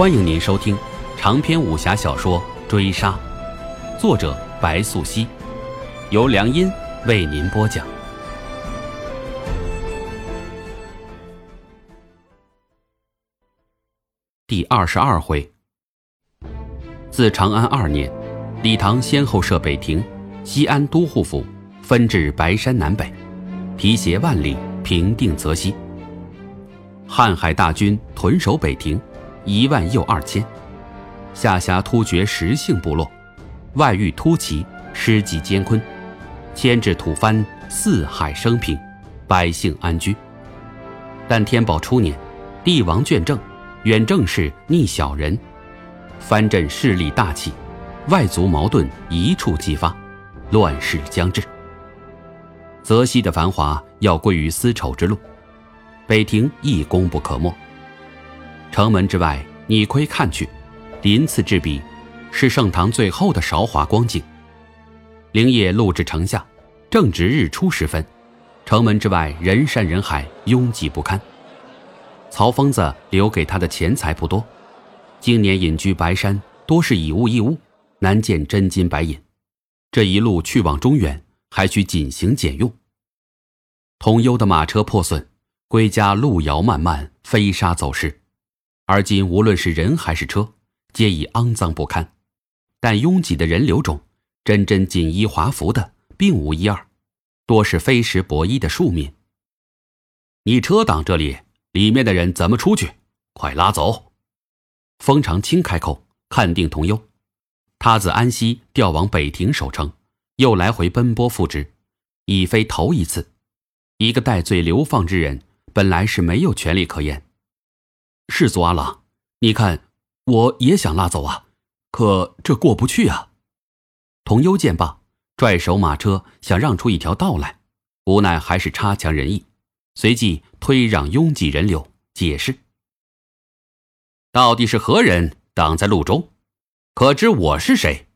欢迎您收听长篇武侠小说《追杀》，作者白素熙，由良音为您播讲。第二十二回，自长安二年，李唐先后设北庭、西安都护府，分至白山南北，提携万里，平定泽西。瀚海大军屯守北庭，一万又二千，下辖突厥十姓部落，外域突骑，师集艰困，牵制吐蕃，四海升平，百姓安居。但天宝初年，帝王倦政，远政事逆小人，藩镇势力大起，外族矛盾一触即发，乱世将至。泽西的繁华要归于丝绸之路。北庭亦功不可没。城门之外，你窥看去，鳞次栉比，是盛唐最后的韶华光景。灵业录至城下，正值日出时分，城门之外人山人海，拥挤不堪。曹疯子留给他的钱财不多，今年隐居白山，多是以物易物，难见真金白银。这一路去往中原，还需谨行俭用。通幽的马车破损。归家路遥漫漫，飞沙走石，而今无论是人还是车，皆已肮脏不堪。但拥挤的人流中，真真锦衣华服的并无一二，多是非时薄衣的庶民。你车挡这里，里面的人怎么出去？快拉走！封长清开口，看定同忧。他自安西调往北庭守城，又来回奔波复职，已非头一次。一个戴罪流放之人。本来是没有权利可言。世祖阿郎，你看，我也想拉走啊，可这过不去啊。童优见罢，拽手马车想让出一条道来，无奈还是差强人意，随即推让拥挤人流，解释：到底是何人挡在路中？可知我是谁？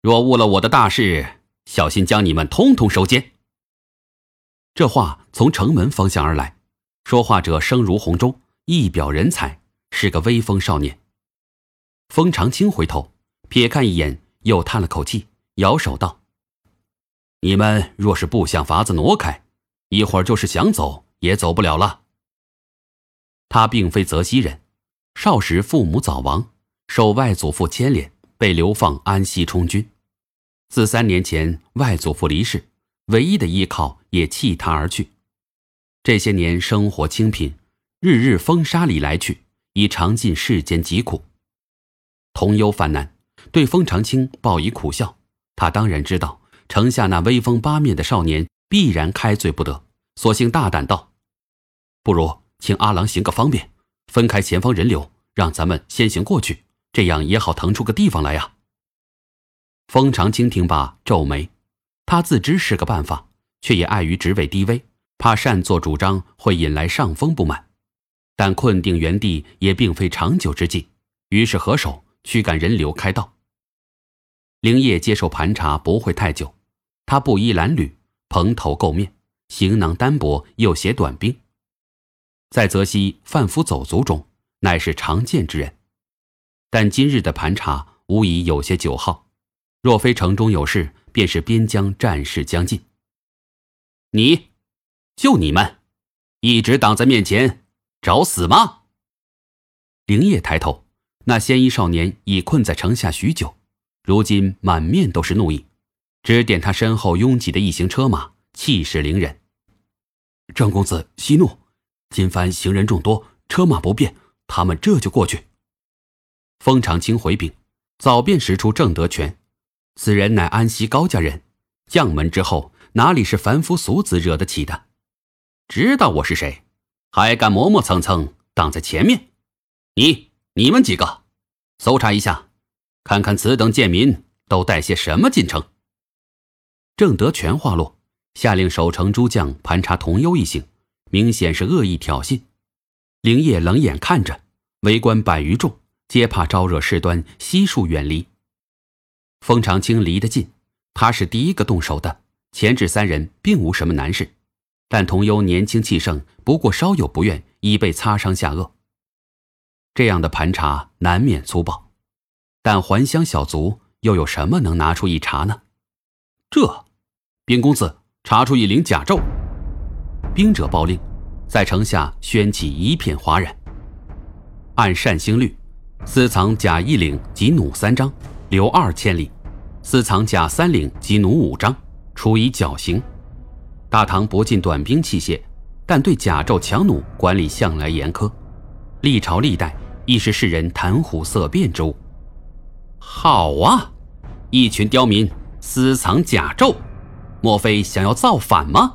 若误了我的大事，小心将你们通通收监。这话从城门方向而来。说话者声如洪钟，一表人才，是个威风少年。封长清回头瞥看一眼，又叹了口气，摇手道：“你们若是不想法子挪开，一会儿就是想走也走不了了。”他并非泽西人，少时父母早亡，受外祖父牵连，被流放安西充军。自三年前外祖父离世，唯一的依靠也弃他而去。这些年生活清贫，日日风沙里来去，已尝尽世间疾苦。童忧烦难，对风长青报以苦笑。他当然知道城下那威风八面的少年必然开罪不得，索性大胆道：“不如请阿郎行个方便，分开前方人流，让咱们先行过去，这样也好腾出个地方来呀。”风长青听罢皱眉，他自知是个办法，却也碍于职位低微。怕擅作主张会引来上峰不满，但困定原地也并非长久之计，于是合手驱赶人流开道。灵业接受盘查不会太久，他布衣褴褛，蓬头垢面，行囊单薄，又携短兵，在泽西贩夫走卒中乃是常见之人。但今日的盘查无疑有些久耗，若非城中有事，便是边疆战事将近。你。就你们，一直挡在面前，找死吗？灵业抬头，那鲜衣少年已困在城下许久，如今满面都是怒意，指点他身后拥挤的一行车马，气势凌人。郑公子息怒，今番行人众多，车马不便，他们这就过去。封长清回禀，早便使出正德拳，此人乃安西高家人，将门之后，哪里是凡夫俗子惹得起的？知道我是谁，还敢磨磨蹭蹭挡在前面？你、你们几个，搜查一下，看看此等贱民都带些什么进城。郑德全话落，下令守城诸将盘查童优一行，明显是恶意挑衅。灵业冷眼看着，围观百余众，皆怕招惹事端，悉数远离。封长清离得近，他是第一个动手的，前置三人并无什么难事。但童优年轻气盛，不过稍有不愿，已被擦伤下颚。这样的盘查难免粗暴，但还乡小卒又有什么能拿出一查呢？这，兵公子查出一领甲胄。兵者报令，在城下掀起一片哗然。按善兴律，私藏甲一领及弩三张，留二千里；私藏甲三领及弩五张，处以绞刑。大唐不进短兵器械，但对甲胄强弩管理向来严苛，历朝历代亦是世人谈虎色变之物。好啊，一群刁民私藏甲胄，莫非想要造反吗？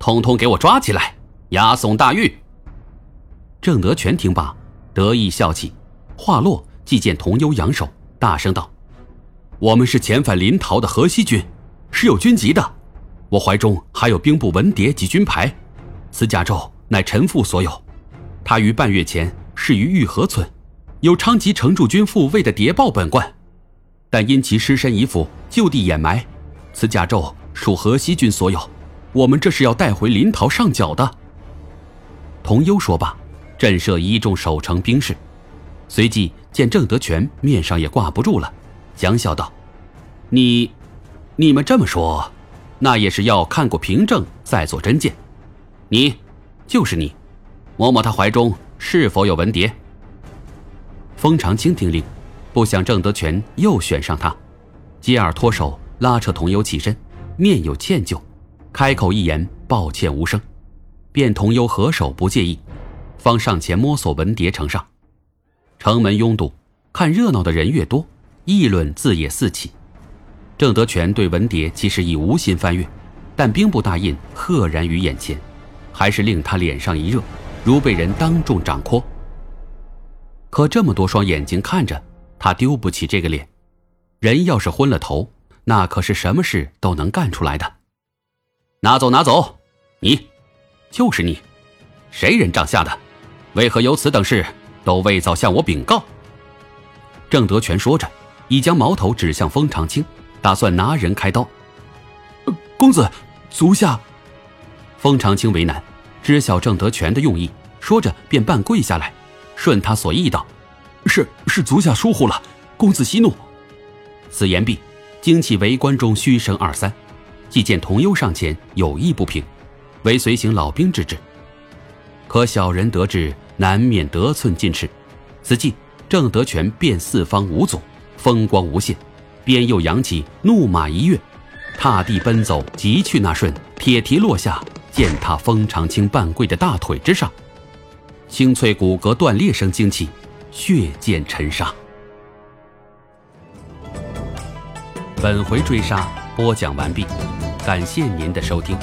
通通给我抓起来，押送大狱。郑德全听罢，得意笑起，话落即见童优扬手，大声道：“我们是遣返临洮的河西军，是有军籍的。我怀中还有兵部文牒及军牌，此甲胄乃臣父所有。他于半月前逝于玉河村，有昌吉城驻军副尉的谍报本官，但因其尸身已腐，就地掩埋。此甲胄属河西军所有。”我们这是要带回临洮上缴的。童优说罢，震慑一众守城兵士，随即见郑德全面上也挂不住了，讲笑道：“你，你们这么说，那也是要看过凭证再做真见。你，就是你，摸摸他怀中是否有文牒。”封长清听令，不想郑德全又选上他，接耳脱手拉扯童优起身，面有歉疚。开口一言，抱歉无声，便同忧合手不介意，方上前摸索文牒呈上。城门拥堵，看热闹的人越多，议论自也四起。郑德全对文牒其实已无心翻阅，但兵部大印赫然于眼前，还是令他脸上一热，如被人当众掌掴。可这么多双眼睛看着他，丢不起这个脸。人要是昏了头，那可是什么事都能干出来的。拿走，拿走！你，就是你，谁人帐下的？为何有此等事，都未早向我禀告？郑德全说着，已将矛头指向封长清，打算拿人开刀。公子，足下。封长清为难，知晓郑德全的用意，说着便半跪下来，顺他所意道：“是是，足下疏忽了，公子息怒。”此言毕，惊起围观中嘘声二三。既见童优上前有意不平，为随行老兵制止。可小人得志，难免得寸进尺。此际郑德全便四方无阻，风光无限，边又扬起怒马一跃，踏地奔走，急去那瞬，铁蹄落下，践踏封长青半跪的大腿之上，清脆骨骼断裂声惊起，血溅尘沙。本回追杀播讲完毕。感谢您的收听。